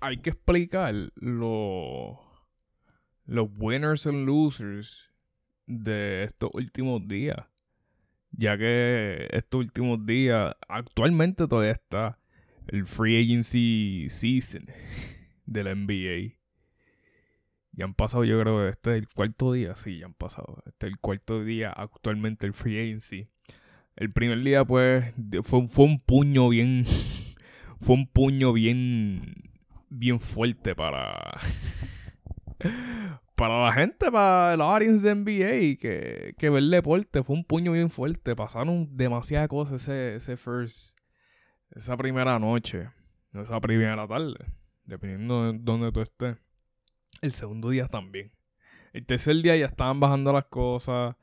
hay que explicar los los winners and losers de estos últimos días. Ya que estos últimos días, actualmente todavía está el free agency season del NBA. Ya han pasado, yo creo este es el cuarto día. Sí, ya han pasado. Este es el cuarto día actualmente el free agency. El primer día, pues, fue, fue un puño bien. fue un puño bien. Bien fuerte para. para la gente, para el audience de NBA, que, que ver deporte fue un puño bien fuerte. Pasaron demasiadas cosas ese, ese first, esa primera noche, esa primera tarde, dependiendo de dónde tú estés. El segundo día también. El tercer día ya estaban bajando las cosas,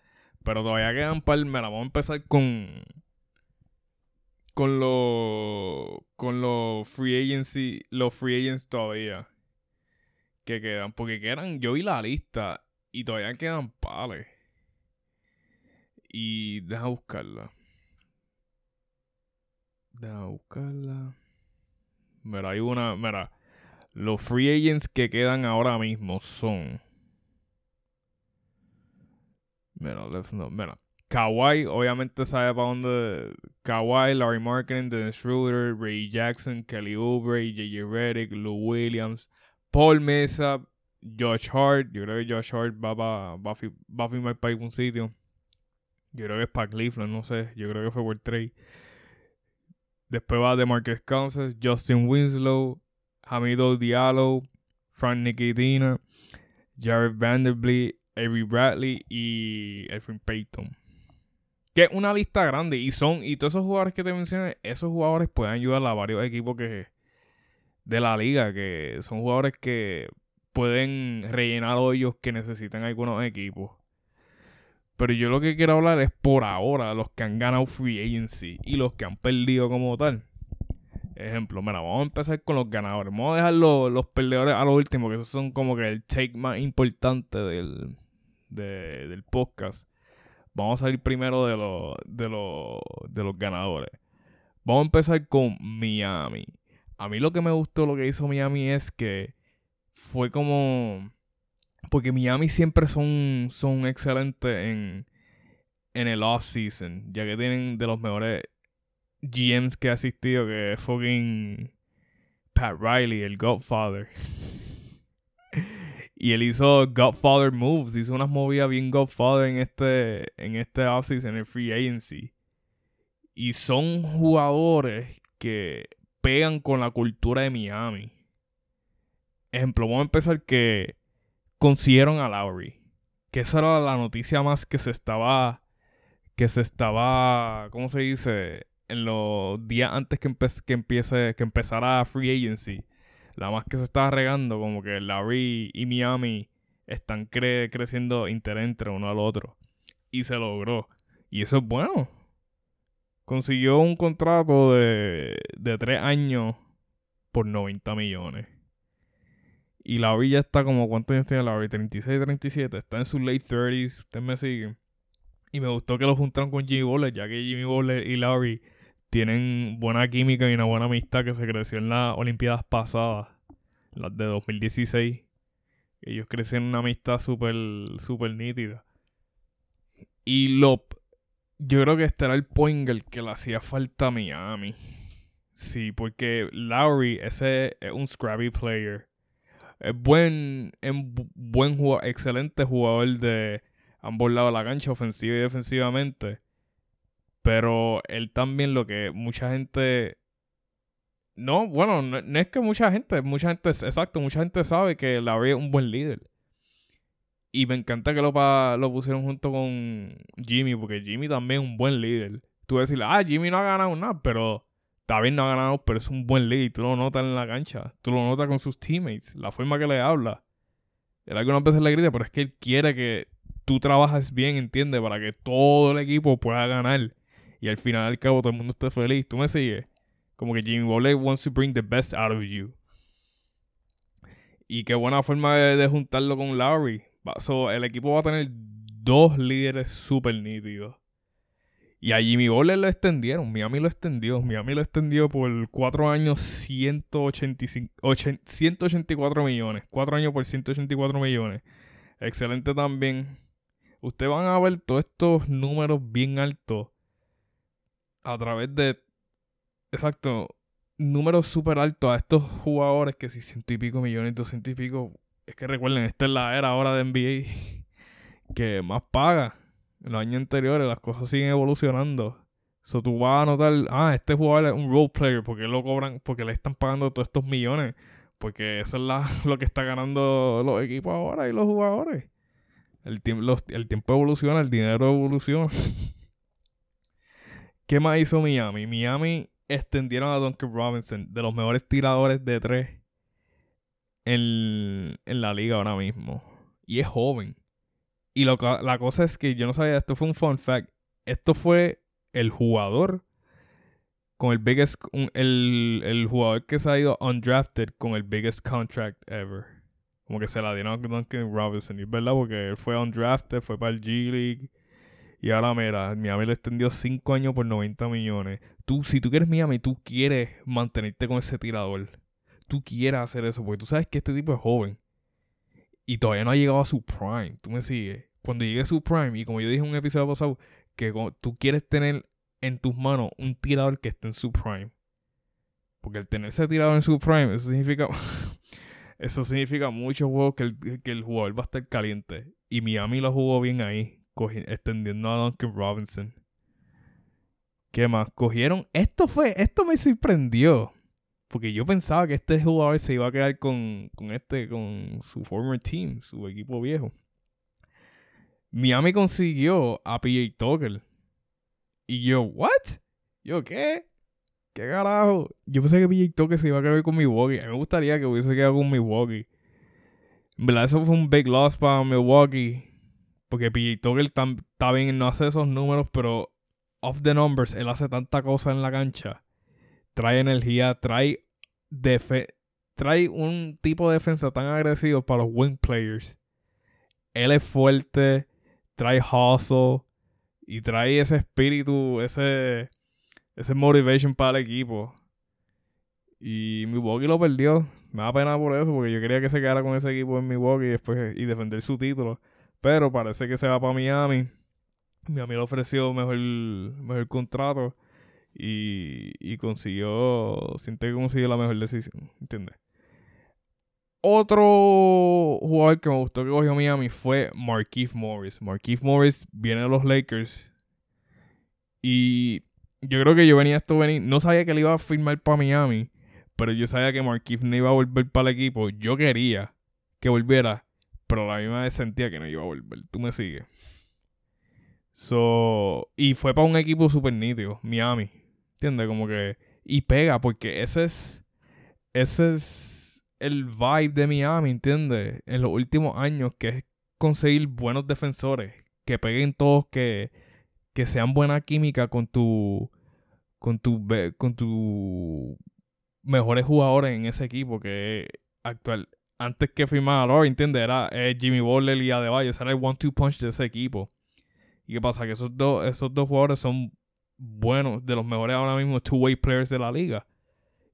pero todavía quedan par. Mira, vamos a empezar con. Con los. Con los free agency. Los free agents todavía que quedan. Porque quedan, yo vi la lista y todavía quedan pales. Y deja buscarla. Deja buscarla. Mira, hay una. Mira, los free agents que quedan ahora mismo son. Mira, let's know. Mira. Kawhi, obviamente sabe para dónde. Kawhi, Larry Marketing, Dennis Schroeder, Ray Jackson, Kelly Oubre, J.J. Redick, Lou Williams, Paul Mesa, Josh Hart. Yo creo que Josh Hart va, para va, va a firmar para algún sitio. Yo creo que es para Cleveland, no sé. Yo creo que fue por trade. Después va de Marcus Cousins, Justin Winslow, Hamido Diallo, Frank Nikitina, Jared Vanderbilt, Avery Bradley y Elfrin Payton. Que es una lista grande. Y son, y todos esos jugadores que te mencioné, esos jugadores pueden ayudar a varios equipos que, de la liga, que son jugadores que pueden rellenar hoyos que necesitan algunos equipos. Pero yo lo que quiero hablar es por ahora los que han ganado free agency y los que han perdido como tal. Ejemplo, mira, vamos a empezar con los ganadores. Vamos a dejar los, perdedores a lo último, que esos son como que el take más importante del, del podcast. Vamos a salir primero de, los de, los de los ganadores. Vamos a empezar con Miami a mí lo que me gustó lo que hizo Miami es que fue como porque Miami siempre son son excelentes en en el off season, ya que tienen de los mejores GMs que ha asistido que es fucking Pat Riley, el Godfather. y él hizo Godfather moves, hizo unas movidas bien Godfather en este en este offseason, en el free agency. Y son jugadores que pegan con la cultura de Miami. Ejemplo, vamos a empezar que consiguieron a Lowry. Que esa era la noticia más que se estaba. Que se estaba. ¿Cómo se dice? En los días antes que, que, empiece, que empezara Free Agency. La más que se estaba regando, como que Lowry y Miami están creciendo interés entre uno al otro. Y se logró. Y eso es bueno consiguió un contrato de, de tres años por 90 millones. Y la ya está como, ¿cuántos años tiene la 36, 37. Está en sus late 30s. Usted me sigue. Y me gustó que lo juntaron con Jimmy Butler, ya que Jimmy Butler y Larry tienen buena química y una buena amistad que se creció en las Olimpiadas pasadas, las de 2016. Ellos crecieron una amistad súper, súper nítida. Y lo, yo creo que este era el point el que le hacía falta a Miami. Sí, porque Lowry, ese es un scrappy player. Es buen, es buen jugador, excelente jugador de ambos lados de la cancha, ofensiva y defensivamente. Pero él también lo que mucha gente... No, bueno, no, es que mucha gente, mucha gente, exacto, mucha gente sabe que Lowry es un buen líder. Y me encanta que lo, pusieron junto con Jimmy, porque Jimmy también es un buen líder. Tú vas a decir, ah, Jimmy no ha ganado nada, pero también no ha ganado, pero es un buen líder. Tú lo notas en la cancha. Tú lo notas con sus teammates, la forma que le habla. Él algunas veces le grita, pero es que él quiere que tú trabajes bien, ¿entiendes? Para que todo el equipo pueda ganar. Y al final al cabo todo el mundo esté feliz. ¿Tú me sigues? Como que Jimmy Butler wants to bring the best out of you. Y qué buena forma de, juntarlo con Larry el equipo va a tener dos líderes súper nítidos. Y a Jimmy Butler lo extendieron. Miami lo extendió. Miami lo extendió por 4 años 185, 184 millones. 4 años por 184 millones. Excelente también. Ustedes van a ver todos estos números bien altos a través de. Exacto. Números súper altos a estos jugadores que si ciento y pico millones, doscientos y pico. Es que recuerden, esta es la era ahora de NBA que más paga. En los años anteriores las cosas siguen evolucionando. So tú vas a notar, ah, este jugador es un role player porque lo cobran, porque le están pagando todos estos millones. Porque eso es lo que está ganando los equipos ahora y los jugadores. El, el tiempo evoluciona, el dinero evoluciona. ¿Qué más hizo Miami? Miami extendieron a Duncan Robinson, de los mejores tiradores de tres en, en la liga ahora mismo. Y es joven. Y lo, la cosa es que yo no sabía, esto fue un fun fact. Esto fue el jugador con el biggest, el, el jugador que se ha ido undrafted con el biggest contract ever. Como que se la dieron a Duncan Robinson. Y es verdad, porque él fue undrafted, fue para el G League. Y ahora mira, Miami le extendió 5 años por 90 millones. Tú, si tú quieres Miami, tú quieres mantenerte con ese tirador. Tú quieres hacer eso, porque tú sabes que este tipo es joven y todavía no ha llegado a su prime. Tú me sigues. Cuando llegue a su prime, y como yo dije en un episodio pasado, que tú quieres tener en tus manos un tirador que esté en su prime. Porque el tener ese tirador en su prime, eso significa. eso significa muchos juegos que el, que el jugador va a estar caliente. Y Miami lo jugó bien ahí, extendiendo a Duncan Robinson. ¿Qué más? Cogieron. Esto fue. Esto me sorprendió. Porque yo pensaba que este jugador se iba a quedar con, este, con su former team, su equipo viejo. Miami consiguió a PJ Tucker. Y yo, ¿what? Yo, ¿qué? ¿Qué carajo? Yo pensé que PJ Tucker se iba a quedar con Milwaukee. A mí me gustaría que hubiese quedado con Milwaukee. En verdad, eso fue un big loss para Milwaukee. Porque PJ Tucker está bien, no hace esos números, pero off the numbers, él hace tanta cosa en la cancha trae energía, trae, trae un tipo de defensa tan agresivo para los wing players. Él es fuerte, trae hustle y trae ese espíritu, ese, ese motivation para el equipo. Y Milwaukee lo perdió. Me da pena por eso, porque yo quería que se quedara con ese equipo en Milwaukee y después y defender su título. Pero parece que se va para Miami. Miami le ofreció mejor, mejor contrato y, consiguió, siente que consiguió la mejor decisión, ¿entiendes? Otro jugador que me gustó que cogió Miami fue Marquise Morris. Marquise Morris viene de los Lakers. Y yo creo que yo venía a esto venir. No sabía que le iba a firmar para Miami. Pero yo sabía que Marquise no iba a volver para el equipo. Yo quería que volviera. Pero la misma vez sentía que no iba a volver. Tú me sigues. So, y fue para un equipo súper nítido, Miami. ¿Entiendes? Como que. Y pega, porque ese es. Ese es el vibe de Miami, ¿entiendes? En los últimos años, que es conseguir buenos defensores. Que peguen todos, que, que sean buena química con tu. Con tu. Con tu. Mejores jugadores en ese equipo que actual. Antes que firmara a Lord, ¿entiendes? Era eh, Jimmy Butler y Adebayo. Ese era el one-two punch de ese equipo. ¿Y qué pasa? Que esos dos, esos dos jugadores son bueno, de los mejores ahora mismo two-way players de la liga.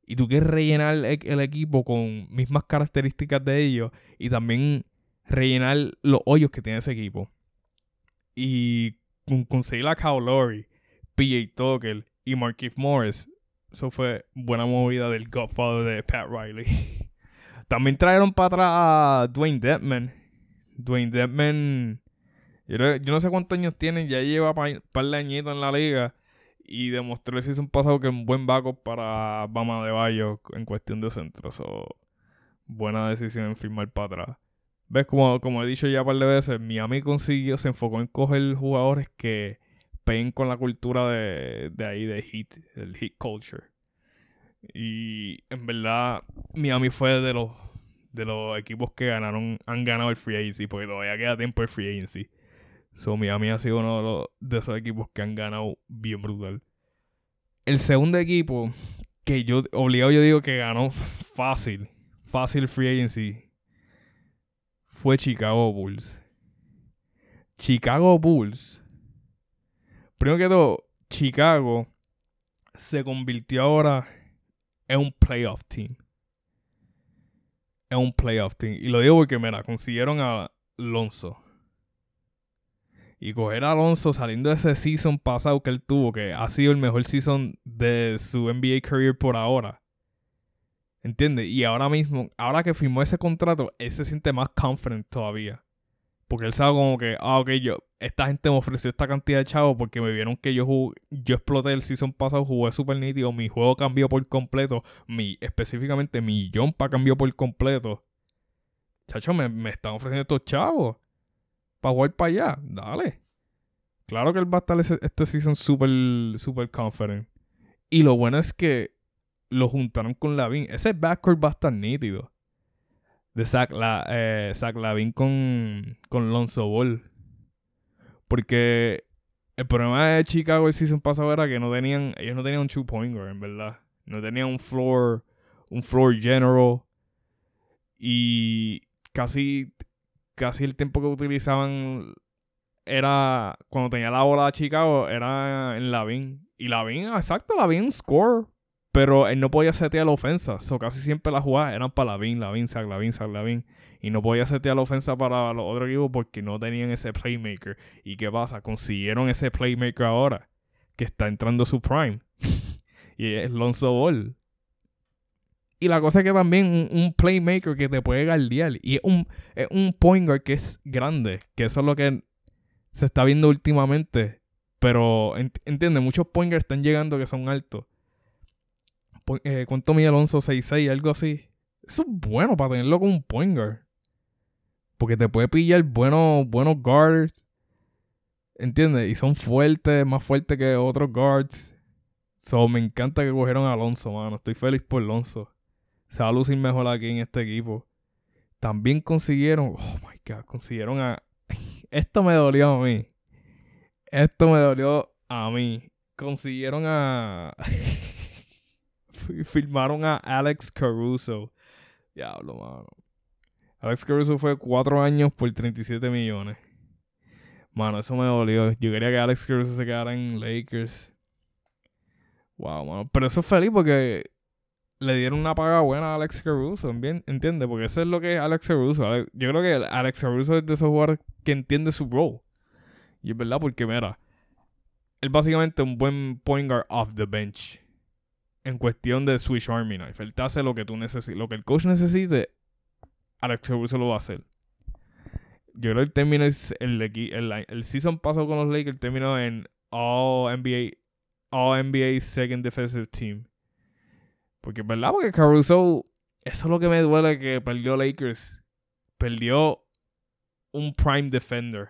Y tú quieres rellenar el, equipo con mismas características de ellos y también rellenar los hoyos que tiene ese equipo. Y con conseguir a Kyle Lowry, PJ Tucker y Marquise Morris, eso fue buena movida del Godfather de Pat Riley. también trajeron para atrás a Dwayne Dedman. Dwayne Dedman, yo, no sé cuántos años tiene, ya lleva un par de añitos en la liga y demostró el season pasado que es un buen backup para Bama de Bayo en cuestión de centros. So, buena decisión en firmar para atrás. ¿Ves? Como, como he dicho ya un par de veces, Miami consiguió, se enfocó en coger jugadores que peguen con la cultura de, de ahí, de Heat, el Heat Culture. Y en verdad, Miami fue de los, de los equipos que ganaron, han ganado el Free Agency, porque todavía queda tiempo el Free Agency. So, Miami ha sido uno de, esos equipos que han ganado bien brutal. El segundo equipo que yo, obligado, yo digo que ganó fácil, fácil free agency, fue Chicago Bulls. Chicago Bulls. Primero que todo, Chicago se convirtió ahora en un playoff team. Es un playoff team. Y lo digo porque, mira, consiguieron a Alonso. Y coger a Alonso saliendo de ese season pasado que él tuvo, que ha sido el mejor season de su NBA career por ahora. ¿Entiendes? Y ahora mismo, ahora que firmó ese contrato, él se siente más confident todavía. Porque él sabe como que, ah, ok, yo, esta gente me ofreció esta cantidad de chavos porque me vieron que yo yo exploté el season pasado, jugué super nítido, mi juego cambió por completo, mi, específicamente mi jumpa cambió por completo. Chacho, me, me están ofreciendo estos chavos para jugar para allá. Dale. Claro que él va a estar este season super, super confident. Y lo bueno es que lo juntaron con Lavin. Ese backcourt va a estar nítido. De Zach, la, eh, Lavin con, con Lonzo Ball. Porque el problema de Chicago el season pasado era que no tenían, ellos no tenían un two pointer, en verdad. No tenían un floor, un floor general. Y casi, casi el tiempo que utilizaban era cuando tenía la bola de Chicago, era en Lavin. Y Lavin, exacto, Lavin score. Pero él no podía setear la ofensa. So, casi siempre las jugadas eran para Lavin, Lavin, Zach, Lavin, Zach, Lavin. Y no podía setear la ofensa para los otros equipos porque no tenían ese playmaker. ¿Y qué pasa? Consiguieron ese playmaker ahora. Que está entrando su prime. y es Lonzo Ball. Y la cosa es que también un, playmaker que te puede guardiar. Y es un, es un point guard que es grande. Que eso es lo que se está viendo últimamente. Pero, entiende, muchos point guards están llegando que son altos eh, ¿cuánto mide Alonso? 6'6, algo así. Eso es bueno para tenerlo con un point guard. Porque te puede pillar buenos, buenos guards. ¿Entiendes? Y son fuertes, más fuertes que otros guards. So, me encanta que cogieron a Alonso, mano. Estoy feliz por Alonso. Se va a lucir mejor aquí en este equipo. También consiguieron. Oh my god, consiguieron a. Esto me dolió a mí. Esto me dolió a mí. Consiguieron a. firmaron a Alex Caruso. Diablo, mano. Alex Caruso fue cuatro años por 37 millones. Mano, eso me dolió. Yo quería que Alex Caruso se quedara en Lakers. Wow, mano. Pero eso es feliz porque le dieron una paga buena a Alex Caruso, ¿entiendes? Porque eso es lo que es Alex Caruso. Yo creo que Alex Caruso es de esos jugadores que entiende su role. Y es verdad porque, mira, él básicamente un buen point guard off the bench en cuestión de Switch Army Knife. Él te hace lo que tú necesites. Lo que el coach necesite, Alex Caruso lo va a hacer. Yo creo que es el, season pasó con los Lakers terminó en All NBA, All NBA Second Defensive Team. Porque, ¿verdad? Porque Caruso, eso es lo que me duele que perdió Lakers. Perdió un prime defender.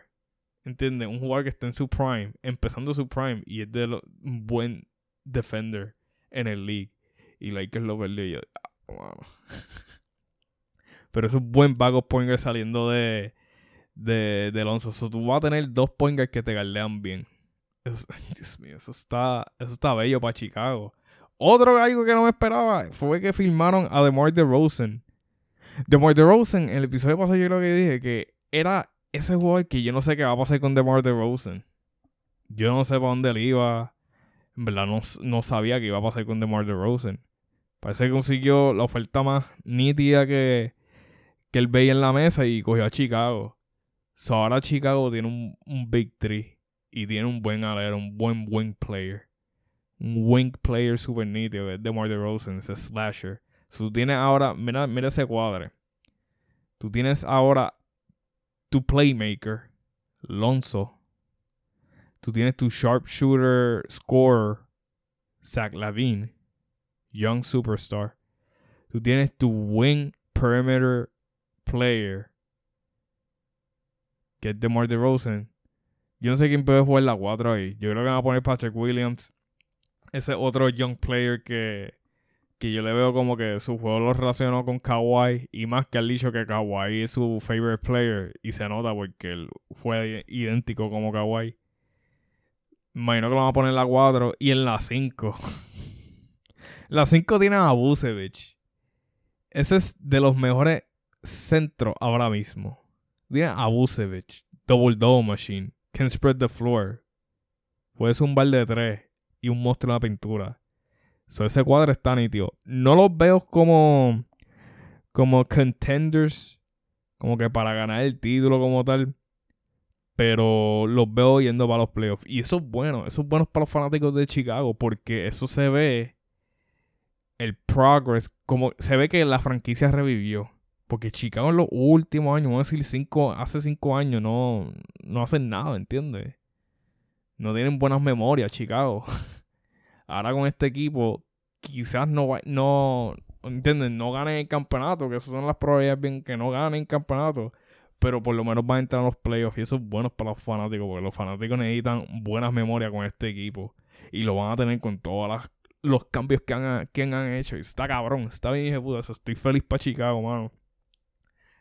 ¿Entiendes? Un jugador que está en su prime, empezando su prime, y es de un buen defender en el league. Y Lakers lo perdió. Y yo, ah, Pero es un buen backup pointer saliendo de, de, de Alonso. So, tú vas a tener dos pointers que te galdean bien. Dios mío, eso está, eso está bello para Chicago. Otro algo que no me esperaba fue que firmaron a DeMar DeRozan. DeMar DeRozan, en el episodio pasado yo creo que dije que era ese jugador que yo no sé qué va a pasar con DeMar DeRozan. Yo no sé para dónde él iba. En verdad no, sabía que iba a pasar con DeMar DeRozan. Parece que consiguió la oferta más nítida que, que él veía en la mesa y cogió a Chicago. So ahora Chicago tiene un, un Big Three y tiene un buen alero, un buen wing player. Un wing player super nítido, es DeMar DeRozan, ese slasher. So tú tienes ahora, mira, mira ese cuadre. Tú tienes ahora tu playmaker, Lonzo, Tú tienes tu sharpshooter scorer, Zach Lavine, young superstar. Tú tienes tu wing perimeter player, que es DeMar DeRozan. Yo no sé quién puede jugar la 4 ahí. Yo creo que van a poner Patrick Williams. Ese otro young player que, que yo le veo como que su juego lo relacionó con Kawhi. Y más que al dicho que Kawhi es su favorite player. Y se nota porque él fue idéntico como Kawhi. Imagino que lo van a poner en la 4 y en la 5. la 5 tiene a Busevich. Ese es de los mejores centros ahora mismo. Tiene a Busevich. Double double machine. Can spread the floor. Puede zumbar de 3. y un monstruo en la pintura. So, ese cuadro está nítido. No los veo como, como contenders, como que para ganar el título como tal. Pero los veo yendo para los playoffs. Y eso es bueno. Eso es bueno para los fanáticos de Chicago. Porque eso se ve. El progress. Como se ve que la franquicia revivió. Porque Chicago en los últimos años, vamos a decir cinco, hace cinco años, no, no hacen nada, ¿entiendes? No tienen buenas memorias, Chicago. Ahora con este equipo, quizás no, no, ¿entienden? No ganen el campeonato, que esas son las probabilidades que no ganen el campeonato. Pero por lo menos van a entrar a los playoffs y eso es bueno para los fanáticos, porque los fanáticos necesitan buenas memorias con este equipo. Y lo van a tener con todos los cambios que han, que han hecho. Y está cabrón, está bien, dije, puta, estoy feliz para Chicago, mano.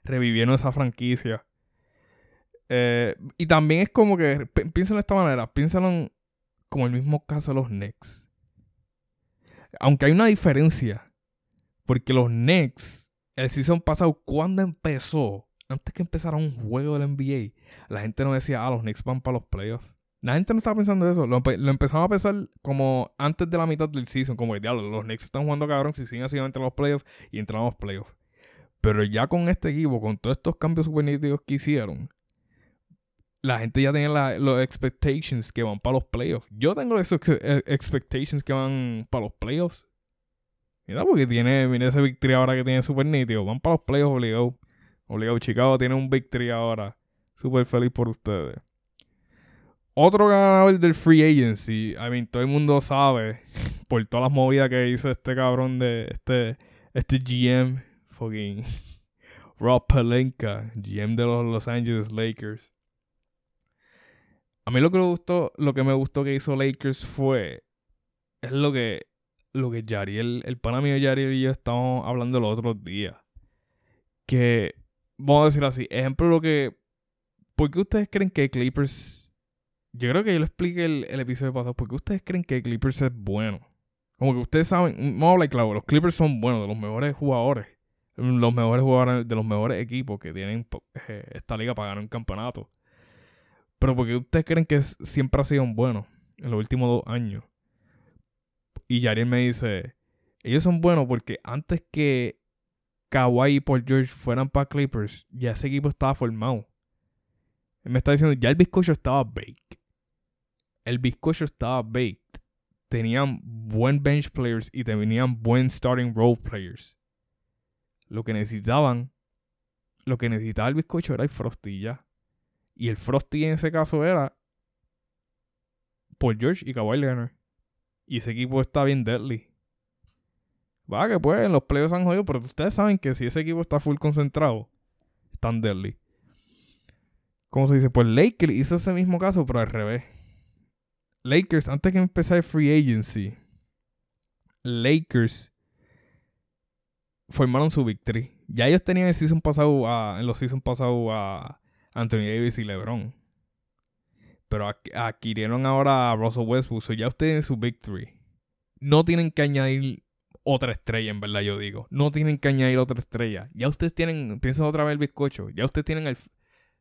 Revivieron esa franquicia. Eh, y también es como que, piénsalo de esta manera, piénsalo como el mismo caso de los Knicks. Aunque hay una diferencia, porque los Knicks, el season pasado, cuando empezó, antes que empezara un juego del NBA, la gente no decía, ah, los Knicks van para los playoffs. La gente no estaba pensando eso. Lo, empezamos a pensar como antes de la mitad del season. Como que, diablo, los Knicks están jugando cabrón si siguen así entre los playoffs y entramos a los playoffs. Pero ya con este equipo, con todos estos cambios super que hicieron, la gente ya tiene los expectations que van para los playoffs. Yo tengo esos eh, expectations que van para los playoffs. Mira, porque tiene, mira ese victory ahora que tiene super nítido. Van para los playoffs obligado. Obligado. Chicago tiene un victory ahora. Súper feliz por ustedes. Otro ganador del free agency. I mean, todo el mundo sabe por todas las movidas que hizo este cabrón de este, este GM. Fucking Rob Palenka, GM de los Los Angeles Lakers. A mí lo que me gustó, lo que me gustó que hizo Lakers fue. Es lo que. Lo que Yariel, el pana mío Yariel y yo estábamos hablando los otros días. Que. Vamos a decir así. Ejemplo, lo que. ¿Por qué ustedes creen que Clippers. Yo creo que yo lo expliqué el, el episodio pasado. ¿Por qué ustedes creen que Clippers es bueno? Como que ustedes saben. Vamos a hablar claro. Los Clippers son buenos, de los mejores jugadores. Los mejores jugadores, de los mejores equipos que tienen eh, esta liga para ganar un campeonato. Pero porque ustedes creen que siempre ha sido un bueno en los últimos dos años. Y Yariel me dice, ellos son buenos porque antes que Kawhi y Paul George fueran para Clippers, ya ese equipo estaba formado. Él me está diciendo, ya el bizcocho estaba baked. El bizcocho estaba baked. Tenían buen bench players y tenían buen starting role players. Lo que necesitaban, lo que necesitaba el bizcocho era el Frosty ya. Y el Frosty en ese caso era Paul George y Kawhi Leonard. Y ese equipo está bien deadly. Va, que pues en los playoffs han jodido, pero ustedes saben que si ese equipo está full concentrado, están deadly. ¿Cómo se dice? Pues Lakers hizo ese mismo caso, pero al revés. Lakers, antes que empezar el free agency, Lakers formaron su victory. Ya ellos tenían el season pasado en los season pasados a Anthony Davis y LeBron. Pero adquirieron ahora a Russell Westbrook. So ya ustedes tienen su victory. No tienen que añadir otra estrella, en verdad, yo digo. No tienen que añadir otra estrella. Ya ustedes tienen, piensen otra vez el bizcocho. Ya ustedes tienen el.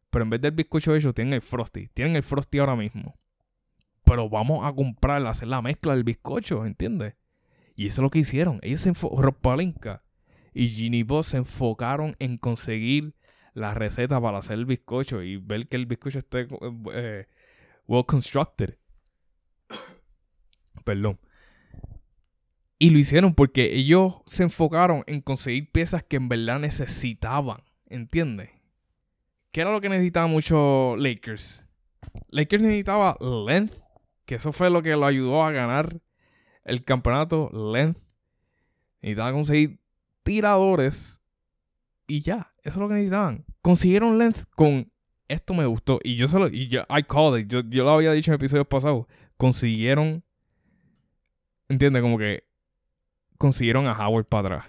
Pero en vez del bizcocho ellos tienen el Frosty. Tienen el Frosty ahora mismo. Pero vamos a comprar, hacer la mezcla del bizcocho, ¿entiendes? Y eso es lo que hicieron. Ellos se enfocaron. y Ginny Boss se enfocaron en conseguir la receta para hacer el bizcocho y ver que el bizcocho esté eh, well constructed. Perdón. Y lo hicieron porque ellos se enfocaron en conseguir piezas que en verdad necesitaban. ¿Entiendes? ¿Qué era lo que necesitaba mucho Lakers? Lakers necesitaba length, que eso fue lo que lo ayudó a ganar el campeonato. Length. Necesitaba conseguir tiradores y ya. Eso es lo que necesitaban. Consiguieron length con esto me gustó. Y yo solo, y yo, I called it. Yo, yo lo había dicho en episodios pasados. Consiguieron, ¿entiendes? Como que consiguieron a Howard para atrás.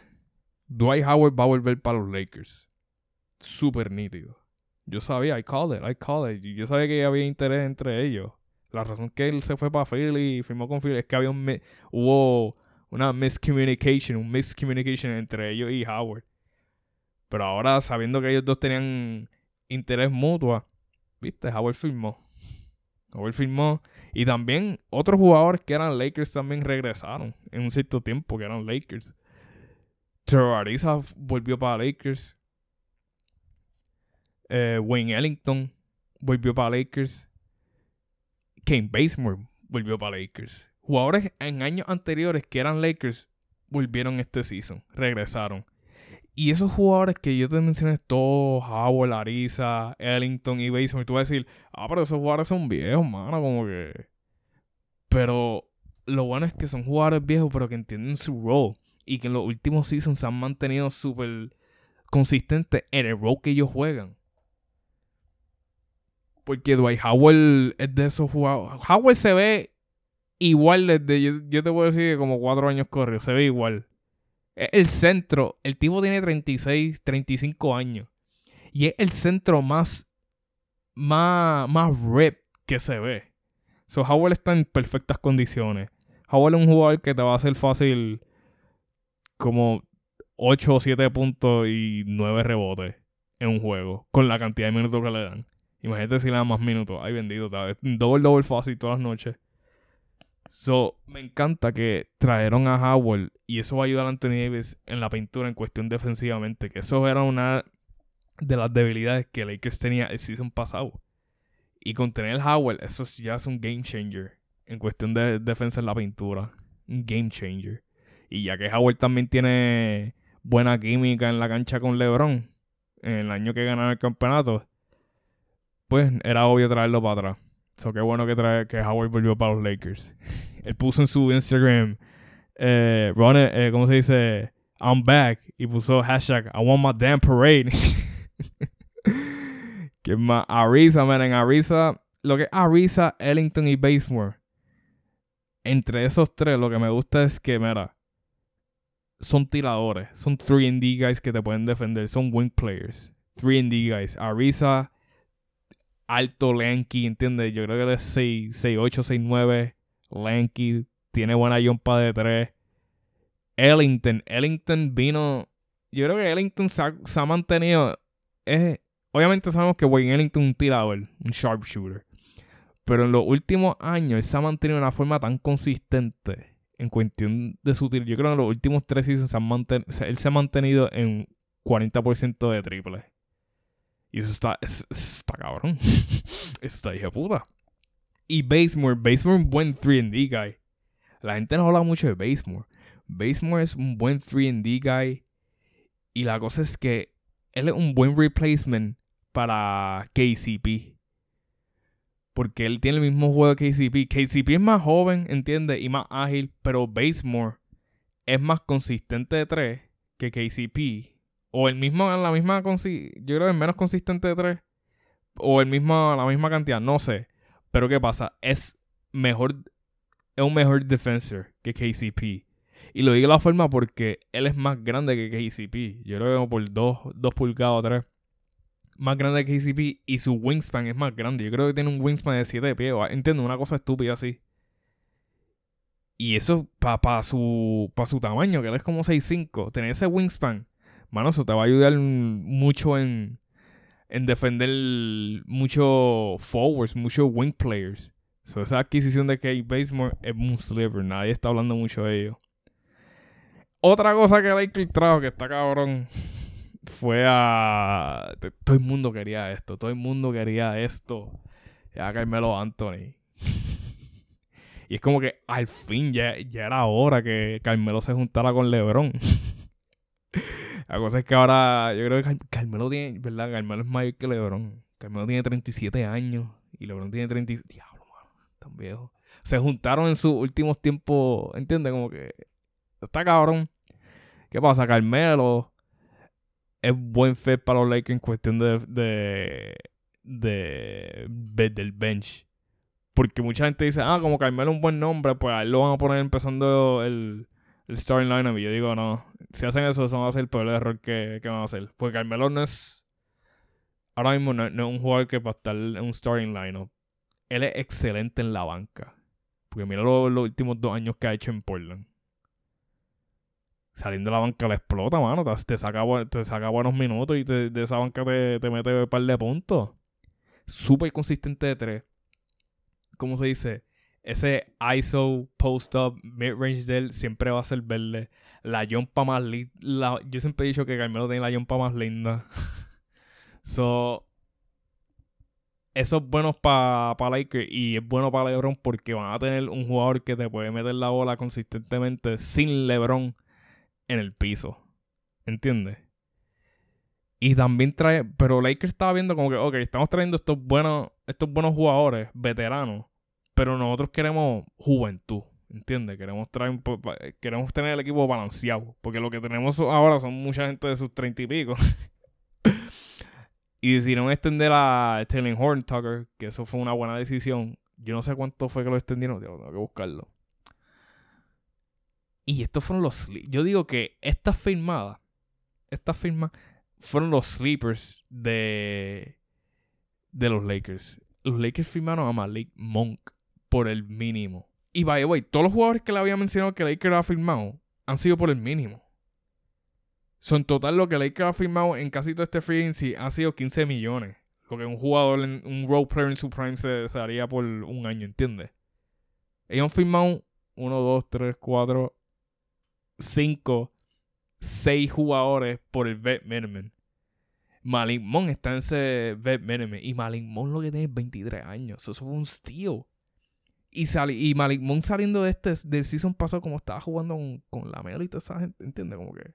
Dwight Howard va a volver para los Lakers. Súper nítido. Yo sabía, I called it, I called it. Yo sabía que había interés entre ellos. La razón que él se fue para Philly y firmó con Philly es que había un hubo una miscommunication, un miscommunication entre ellos y Howard. Pero ahora, sabiendo que ellos dos tenían interés mutuo, viste, Howard firmó. Howard firmó. Y también otros jugadores que eran Lakers también regresaron en un cierto tiempo, que eran Lakers. Trevor Ariza volvió para Lakers. Eh, Wayne Ellington volvió para Lakers. Kane Basemore volvió para Lakers. Jugadores en años anteriores que eran Lakers volvieron este season, regresaron. Y esos jugadores que yo te mencioné todos, Howard, Ariza, Ellington y Basemore, tú vas a decir, ah, pero esos jugadores son viejos, mano, como que... Pero lo bueno es que son jugadores viejos, pero que entienden su rol. Y que en los últimos seasons se han mantenido súper consistentes en el rol que ellos juegan. Porque Dwight Howard es de esos jugadores. Howard se ve igual desde. Yo, yo te puedo decir que como cuatro años corrió. Se ve igual. Es el centro. El tipo tiene 36, 35 años. Y es el centro más. Más, más rip que se ve. So Howard está en perfectas condiciones. Howard es un jugador que te va a hacer fácil. Como 8 o 7 puntos y 9 rebotes en un juego. Con la cantidad de minutos que le dan. Imagínate si le dan más minutos. Ay, bendito, Doble, doble fácil todas las noches. So, me encanta que trajeron a Howard y eso va a ayudar a Anthony Davis en la pintura en cuestión defensivamente. Que eso era una de las debilidades que Lakers tenía el season pasado. Y con tener Howard, eso ya es un game changer en cuestión de defensa en la pintura. Un game changer. Y ya que Howard también tiene buena química en la cancha con LeBron, en el año que ganaron el campeonato, pues era obvio traerlo para atrás. So, qué bueno que, trae, que Howard volvió para los Lakers. Él puso en su Instagram, eh, eh, ¿cómo se dice? I'm back. Y puso hashtag I want my damn parade. que más Arisa, man, en Arisa, lo que es Arisa, Ellington y Basemore. Entre esos tres, lo que me gusta es que, mira, son tiradores, son 3D guys que te pueden defender, son wing players. 3D guys. Arisa alto, lanky, ¿entiendes? Yo creo que de 6, 6, 8, 6, 9, lanky, tiene buena jumpa de 3. Ellington, Ellington vino, yo creo que Ellington se ha, mantenido, es, obviamente sabemos que Wayne Ellington es un tirador, un sharpshooter, pero en los últimos años se ha mantenido de una forma tan consistente en cuestión de su tiro. Yo creo que en los últimos tres seasons él se ha mantenido en 40% de triple. Y eso está, está cabrón. está hija puta. Y Basemore, Basemore es un buen 3D guy. La gente no habla mucho de Basemore. Basemore es un buen 3D guy. Y la cosa es que él es un buen replacement para KCP. Porque él tiene el mismo juego que KCP. KCP es más joven, entiende, y más ágil. Pero Basemore es más consistente de 3 que KCP. O el mismo, la misma, yo creo que es menos consistente de tres. O el mismo, la misma cantidad, no sé. Pero ¿qué pasa? Es mejor, es un mejor defensor que KCP. Y lo digo de la forma porque él es más grande que KCP. Yo creo que por dos, dos pulgadas o tres. Más grande que KCP y su wingspan es más grande. Yo creo que tiene un wingspan de 7 pies. Entiendo, una cosa estúpida así. Y eso para su, pa su tamaño, que él es como 6'5. Tener ese wingspan mano, eso te va a ayudar mucho en, en defender mucho forwards, muchos wing players. So, esa adquisición de Kate Basemore es un sliver. Nadie está hablando mucho de ello. Otra cosa que Lakers trajo que está cabrón fue a. Todo el mundo quería esto. Todo el mundo quería esto. Ya Carmelo Anthony. y es como que al fin ya, ya era hora que Carmelo se juntara con LeBron. La cosa es que ahora yo creo que Carmelo tiene, ¿verdad? Carmelo es mayor que LeBron. Carmelo tiene 37 años y LeBron tiene 30. Diablo, mano, tan viejo. Se juntaron en sus últimos tiempos, ¿entiendes? Como que está cabrón. ¿Qué pasa? Carmelo es buen fe para los Lakers en cuestión de, de, de, del bench. Porque mucha gente dice, ah, como Carmelo es un buen nombre, pues a lo van a poner empezando el, el starting lineup. Y yo digo, no, si hacen eso, eso va a ser el peor error que, van a hacer. Porque Carmelo no es. Ahora mismo no, es un jugador que va a estar en un starting lineup. Él es excelente en la banca. Porque mira los, últimos dos años que ha hecho en Portland. Saliendo de la banca le explota, mano. Te, saca, te saca buenos minutos y de esa banca te, te mete un par de puntos. Súper consistente de tres. ¿cómo se dice? Ese ISO post-up mid-range de él siempre va a ser verde. La jumpa más linda. Yo siempre he dicho que Carmelo tiene la jumpa más linda. so, eso es bueno para pa Lakers y es bueno para LeBron porque van a tener un jugador que te puede meter la bola consistentemente sin LeBron en el piso. ¿Entiendes? Y también trae. Pero Lakers estaba viendo como que, ok, estamos trayendo estos buenos, estos buenos jugadores, veteranos. Pero nosotros queremos juventud. ¿Entiendes? Queremos traer queremos tener el equipo balanceado. Porque lo que tenemos ahora son mucha gente de sus treinta y pico. y decidieron extender a Sterling Horn Tucker, que eso fue una buena decisión. Yo no sé cuánto fue que lo extendieron, tengo que buscarlo. Y estos fueron los. Yo digo que esta firmada, esta firma, fueron los sleepers de, de los Lakers. Los Lakers firmaron a Malik Monk por el mínimo. Y by the way, todos los jugadores que le había mencionado que Lakers ha firmado han sido por el mínimo. Son total lo que Lakers ha firmado en casi todo este free agency ha sido 15 millones. Lo que un jugador, un role player en su prime se, se haría por un año, ¿entiendes? Ellos han firmado 1, 2, 3, 4, 5, 6 jugadores por el vet minimum. Malik Monk está en ese vet minimum. Y Malik Monk lo que tiene es 23 años. Eso fue un steal. Y, y Malik Monk saliendo de este del season pasado como estaba jugando con, la Mel y toda esa gente, ¿entiendes? Como que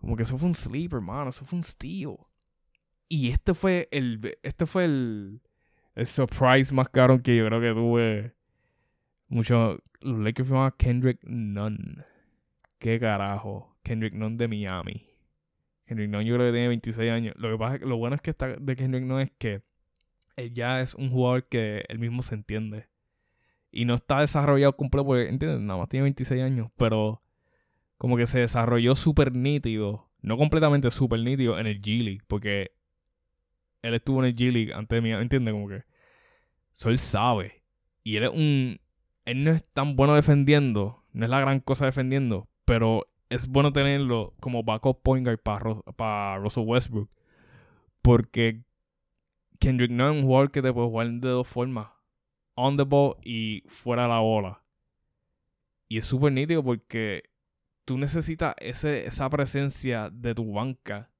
como que eso fue un sleeper, hermano, eso fue un steal. Y este fue el este fue el, el surprise más caro que yo creo que tuve mucho los Lakers firmaron a Kendrick Nunn. ¿Qué carajo? Kendrick Nunn de Miami. Kendrick Nunn yo creo que tiene 26 años. Lo que pasa lo bueno es que está de Kendrick Nunn es que él ya es un jugador que él mismo se entiende. Y no está desarrollado completo porque, ¿entiendes? Nada más tiene 26 años, pero como que se desarrolló súper nítido. No completamente súper nítido en el G League, porque él estuvo en el G League antes de mí, ¿entiendes? Como que. So él sabe. Y él es un. Él no es tan bueno defendiendo, no es la gran cosa defendiendo, pero es bueno tenerlo como backup point guard para, para Russell Westbrook. Porque Kendrick no es un jugador que te puede jugar de dos formas. On the ball y fuera de la bola. Y es súper nítido porque tú necesitas ese, esa presencia de tu banca.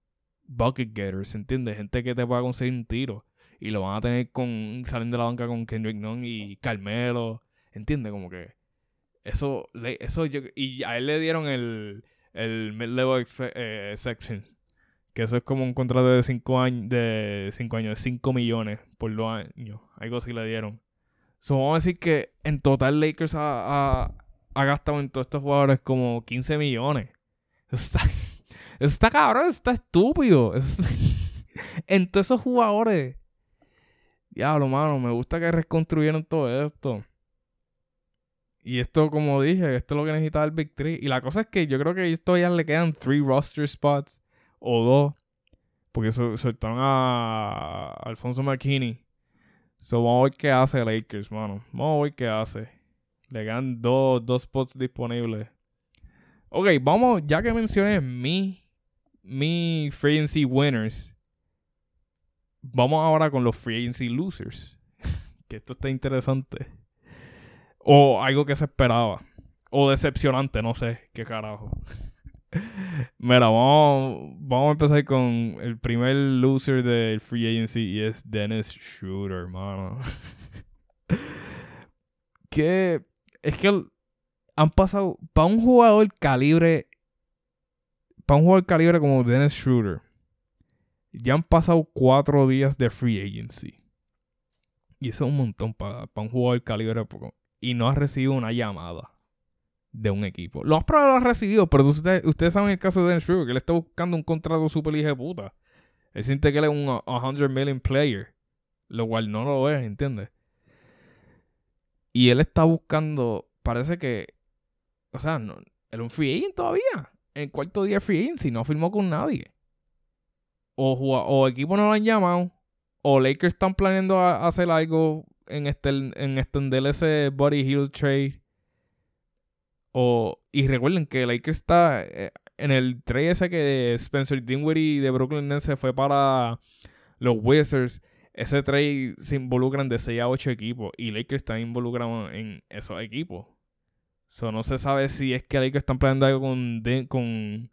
Bucket getters, ¿entiendes? Gente que te pueda conseguir un tiro. Y lo van a tener con saliendo de la banca con Kendrick Nunn y Carmelo. ¿Entiendes? Como que eso, eso y a él le dieron el, el mid-level eh, exception. Que eso es como un contrato de 5 años, de 5 años, de 5 millones por dos años. Algo así le dieron. So, vamos a decir que en total Lakers ha, ha, gastado en todos estos jugadores como 15 millones. Eso está, eso está cabrón, eso está estúpido. en todos esos jugadores. Diablo, mano, me gusta que reconstruyeron todo esto. Y esto, como dije, esto es lo que necesita el Big Three. Y la cosa es que yo creo que a esto ya le quedan 3 roster spots o dos. Porque soltaron a Alfonso McKinney. So vamos a ver qué hace Lakers, mano. Vamos a ver qué hace. Le quedan dos, dos spots disponibles. Ok, vamos, ya que mencioné mi, mi Free winners. Vamos ahora con los Free losers. que esto está interesante. O algo que se esperaba. O decepcionante, no sé qué carajo. Mira, vamos, vamos a empezar con el primer loser del free agency y es Dennis Schroeder, hermano. que es que han pasado para un jugador calibre para un jugador calibre como Dennis Schroeder ya han pasado cuatro días de free agency y eso es un montón para, para un jugador calibre y no ha recibido una llamada de un equipo. Lo más probable lo ha recibido, pero ustedes, ustedes saben el caso de Dennis Schroeder, que él está buscando un contrato super hijo puta. Él siente que él es un 100 million player, lo cual no lo es, ¿entiendes? Y él está buscando, parece que, o sea, no, un free agent todavía. En el cuarto día free agent, si no firmó con nadie. O, o equipo no lo han llamado, o Lakers están planeando hacer algo en, este, en extender ese Body Hill trade y recuerden que Lakers está eh, en el trade ese que Spencer Dinwiddie de Brooklyn Nets se fue para los Wizards. ese trade se involucran de 6 a 8 equipos y Lakers están involucrados en esos equipos. So, no se sabe si es que Lakers están planeando algo con, con,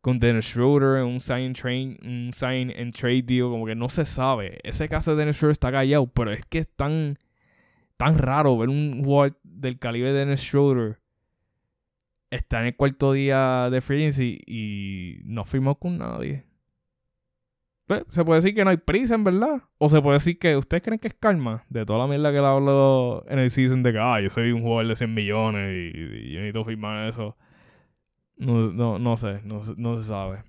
con Dennis Schroeder, un sign, train, un sign and trade deal, como que no se sabe. Ese caso de Dennis Schroeder está callado, pero es que es tan, tan raro ver un jugador del calibre de Dennis Schroeder está en el cuarto día de free y no firmó con nadie. Pues, se puede decir que no hay prisa, en verdad. O se puede decir que ustedes creen que es calma de toda la mierda que le hablo en el season de que, ah, yo soy un jugador de 100 millones y, yo necesito firmar eso. No, no, sé, no, no, se sabe.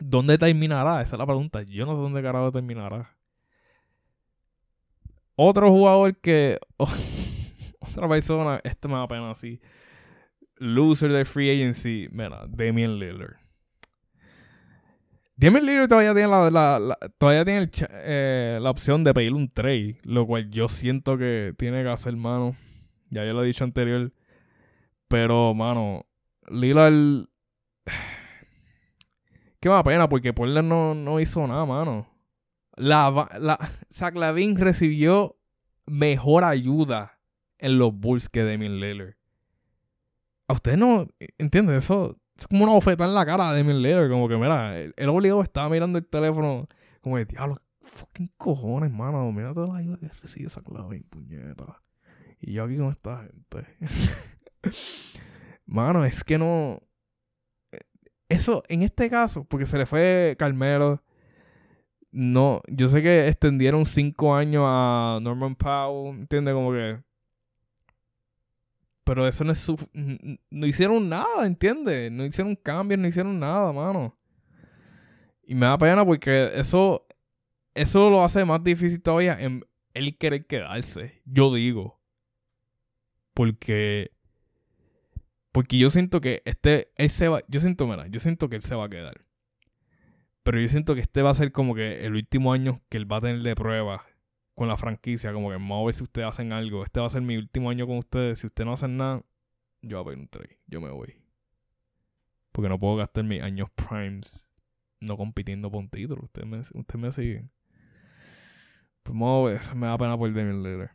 ¿Dónde terminará? Esa es la pregunta. Yo no sé dónde carajo terminará. Otro jugador que. otra persona, este me da pena así. Loser de free agency. Mira, Damian Lillard. Damian Lillard todavía tiene la, todavía tiene eh, la opción de pedir un trade, lo cual yo siento que tiene que hacer, mano. Ya yo lo he dicho anterior. Pero, mano, Lillard. Qué más pena, porque Portland no, no hizo nada, mano. La, la, Zach Lavin recibió mejor ayuda en los Bulls que Damian Lillard. A usted no entiende eso es como una bofeta en la cara de Lillard. Como que, mira, el, el obligado estaba mirando el teléfono. Como de, diablo, fucking cojones, mano. Mira toda la ayuda que recibe esa clave, puñeta. Y yo aquí con esta gente. mano, es que no. Eso, en este caso, porque se le fue Carmelo. No, yo sé que extendieron cinco años a Norman Powell, ¿entiendes? Como que pero eso no es su... No hicieron nada, ¿entiendes? No hicieron cambios, no hicieron nada, mano. Y me da pena porque eso... Eso lo hace más difícil todavía en él querer quedarse. Yo digo. Porque... Porque yo siento que este... Él se va... Yo siento, mira, yo siento que él se va a quedar. Pero yo siento que este va a ser como que el último año que él va a tener de prueba con la franquicia, como que vamos a ver si ustedes hacen algo. Este va a ser mi último año con ustedes. Si ustedes no hacen nada, yo voy a pedir un trade. Yo me voy. Porque no puedo gastar mis años primes no compitiendo por un título. Ustedes me, ustedes me siguen. Pues vamos a ver. Me da pena por Damian Lillard.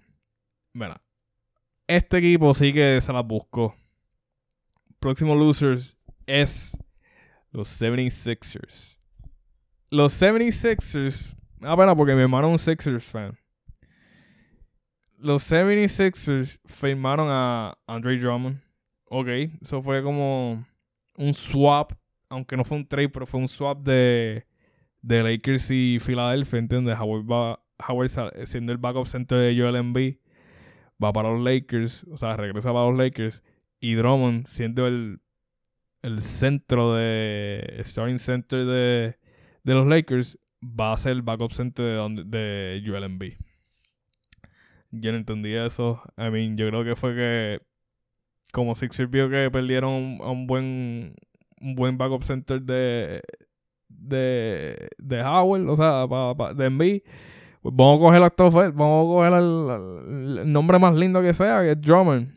Mira. Este equipo sí que se las buscó. Próximo losers es los 76ers. Los 76ers. Me da pena porque mi hermano es un Sixers fan los 76ers firmaron a Andre Drummond. Ok, eso fue como un swap, aunque no fue un trade, pero fue un swap de, de Lakers y Philadelphia, ¿entiendes? Howard, siendo el backup center de Joel Embiid, va para los Lakers, o sea, regresa para los Lakers, y Drummond siendo el, el centro de, starting center de, de los Lakers, va a ser el backup center de, de Joel Embiid yo no entendí eso. I mean, yo creo que fue que como Sixers vio que perdieron a un buen un buen backup center de de, de Howell, o sea, de Embiid, pues vamos a coger a vamos a coger el, nombre más lindo que sea, que es Drummond.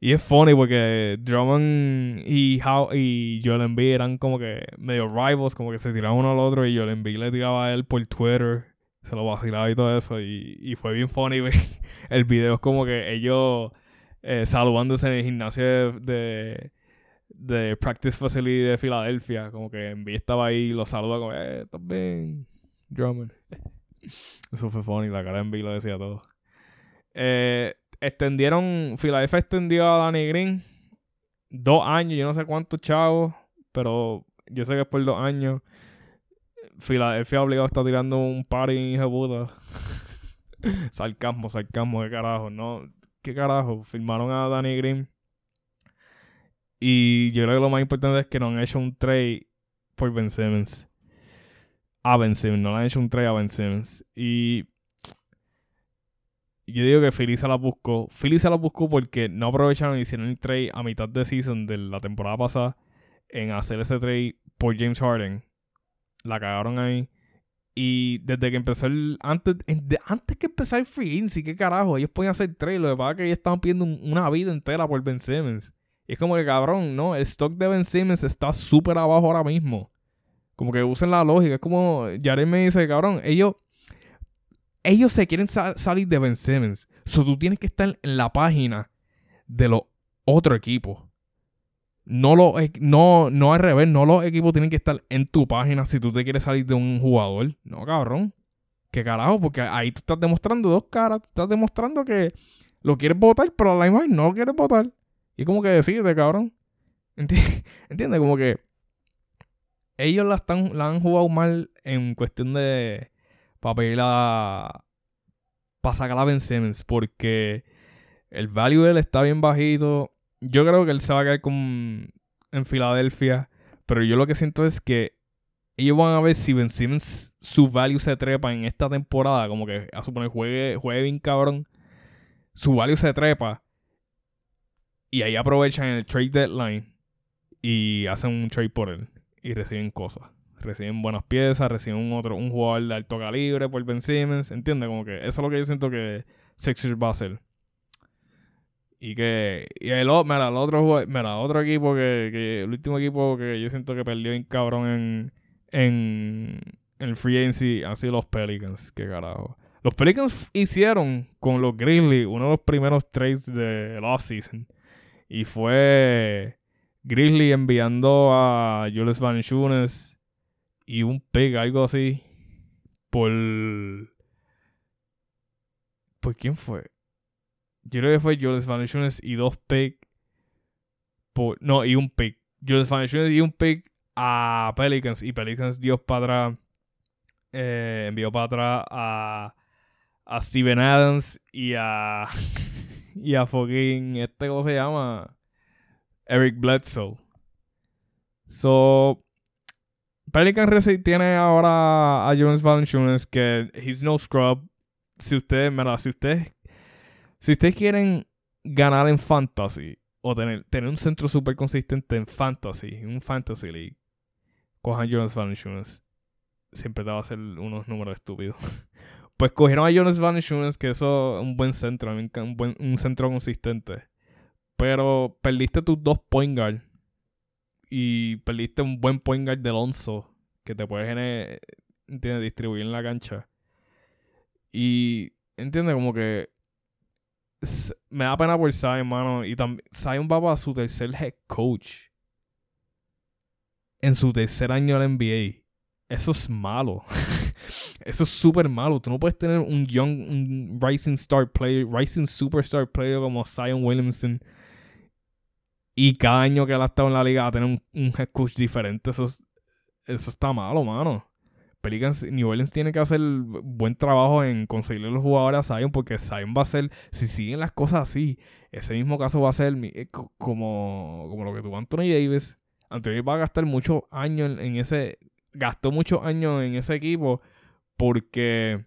Y es funny porque Drummond y, How y Joel Embiid eran como que medio rivals, como que se tiraban uno al otro y Joel Embiid le tiraba a él por Twitter se lo vacilaba y todo eso. Y, y fue bien funny, El video es como que ellos eh, saludándose en el gimnasio de, de, Practice Facility de Filadelfia. Como que Envy estaba ahí y lo saluda como, eh, ¿estás bien? Eso fue funny, la cara de Envy lo decía todo. Eh, extendieron, Filadelfia extendió a Danny Green dos años, yo no sé cuántos chavos, pero yo sé que es por dos años. Filadelfia obligado está tirando un party en hija puta. sarcasmo, sarcasmo, qué carajo, ¿no? ¿Qué carajo? Firmaron a Danny Green. Y yo creo que lo más importante es que no han hecho un trade por Ben Simmons. A Ben Simmons, no le han hecho un trade a Ben Simmons. Y yo digo que Philly se la buscó. Philly se la buscó porque no aprovecharon y hicieron el trade a mitad de season de la temporada pasada en hacer ese trade por James Harden la cagaron ahí. Y desde que empezó el. Antes, antes que empezar el free agency, ¿qué carajo? Ellos podían hacer trade. Lo que pasa que ellos estaban pidiendo una vida entera por Ben Simmons. Y es como que cabrón, ¿no? El stock de Ben Simmons está súper abajo ahora mismo. Como que usen la lógica. Es como. Jared me dice, cabrón, ellos. ellos se quieren salir de Ben Simmons. So tú tienes que estar en la página de los otros equipos. No, lo, no, no al revés, no los equipos tienen que estar en tu página si tú te quieres salir de un jugador. No, cabrón. ¿Qué carajo? Porque ahí tú estás demostrando dos caras. Tú estás demostrando que lo quieres votar, pero a la imagen no lo quieres votar. Y como que decide, cabrón. ¿Entiendes? Como que ellos la, están, la han jugado mal en cuestión de para la para sacar a Ben Simmons porque el value de él está bien bajito. Yo creo que él se va a quedar con, en Filadelfia, pero yo lo que siento es que ellos van a ver si Ben Simmons su value se trepa en esta temporada, como que a suponer juegue, juegue bien cabrón, su value se trepa y ahí aprovechan el trade deadline y hacen un trade por él y reciben cosas. Reciben buenas piezas, reciben un otro, un jugador de alto calibre por Ben Simmons, ¿entiendes? Como que eso es lo que yo siento que Sixers va a hacer. Y que, y el, mira, el otro, mira, otro equipo que, que, el último equipo que yo siento que perdió en cabrón en, en, el free agency han sido los Pelicans, qué carajo. Los Pelicans hicieron con los Grizzlies uno de los primeros trades de la offseason. Y fue Grizzly enviando a Julius Van Schunes y un pick, algo así, por... ¿Por quién fue? Yo creo que fue Julius Van y dos picks. No, y un pick. Julius Van y un pick a Pelicans y Pelicans dio para atrás, eh, envió para atrás a, a Steven Adams y a... y a fucking... Este, ¿cómo se llama? Eric Bledsoe. So, Pelican tiene ahora a Jonas Valanciunas que he's no scrub. Si ustedes, mira, si ustedes, si ustedes quieren ganar en fantasy o tener, tener un centro súper consistente en fantasy, un fantasy league, cojan Jonas Valanciunas. Siempre te va a hacer unos números estúpidos. pues cogieron a Jonas Valanciunas, que eso es un buen centro, un, buen, un centro consistente. Pero perdiste tus dos point guard. Y perdiste un buen point guard de Alonso. Que te puedes distribuir en la cancha. Y entiende como que me da pena por Zion, hermano. Y también Zion va para su tercer head coach. En su tercer año en la NBA. Eso es malo. Eso es súper malo. Tú no puedes tener un young, un rising star player, rising superstar player como Zion Williamson y cada año que él ha estado en la liga va a tener un, head coach diferente. Eso, eso está malo, mano. Pelicans, New Orleans tiene que hacer buen trabajo en conseguirle los jugadores a Zion porque Zion va a ser, si siguen las cosas así, ese mismo caso va a ser eh, como, como lo que tuvo Anthony Davis. Anthony va a gastar muchos años en ese, gastó muchos años en ese equipo porque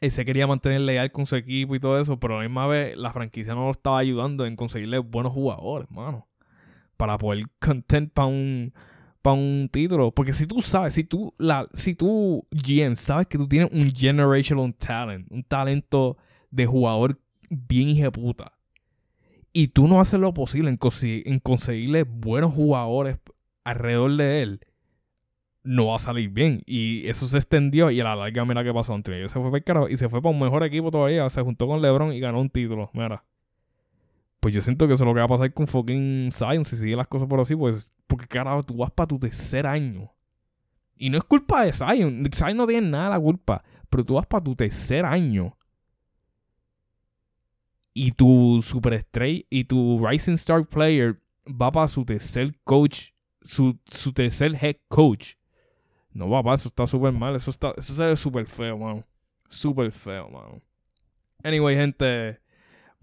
él se quería mantener leal con su equipo y todo eso, pero a la misma vez la franquicia no lo estaba ayudando en conseguirle buenos jugadores, mano. Para poder content para un, un título. Porque si tú sabes, si tú, la, si tú, GM, sabes que tú tienes un generational talent, un talento de jugador bien puta y tú no haces lo posible en, en conseguirle buenos jugadores alrededor de él, no va a salir bien. Y eso se extendió y a la larga, mira qué pasó. Anthony se fue para y se fue para un mejor equipo todavía. Se juntó con LeBron y ganó un título. Mira. Pues yo siento que eso es lo que va a pasar con fucking Zion. Si sigue las cosas por así, pues. Porque carajo, tú vas para tu tercer año. Y no es culpa de Zion. Zion no tiene nada la culpa. Pero tú vas para tu tercer año. Y tu superestrella y tu Rising Star Player va para su tercer coach. Su, su tercer head coach. No, papá, eso está súper mal. Eso, está, eso se ve súper feo, mano. Súper feo, mano. Anyway, gente.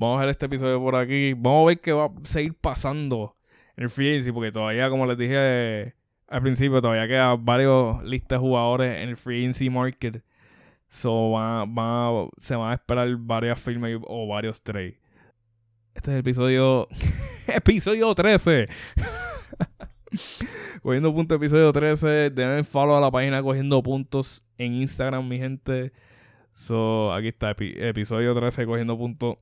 Vamos a ver este episodio por aquí. Vamos a ver qué va a seguir pasando en el Free Agency. Porque todavía, como les dije al principio, todavía quedan varios listas de jugadores en el Free Agency Market. So, se van a esperar varias firmas o varios trades. Este es el episodio. episodio 13. Cogiendo Puntos, episodio 13. Denle follow a la página Cogiendo Puntos en Instagram, mi gente. So, aquí está, episodio 13, Cogiendo Puntos.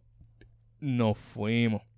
Nos fuimos.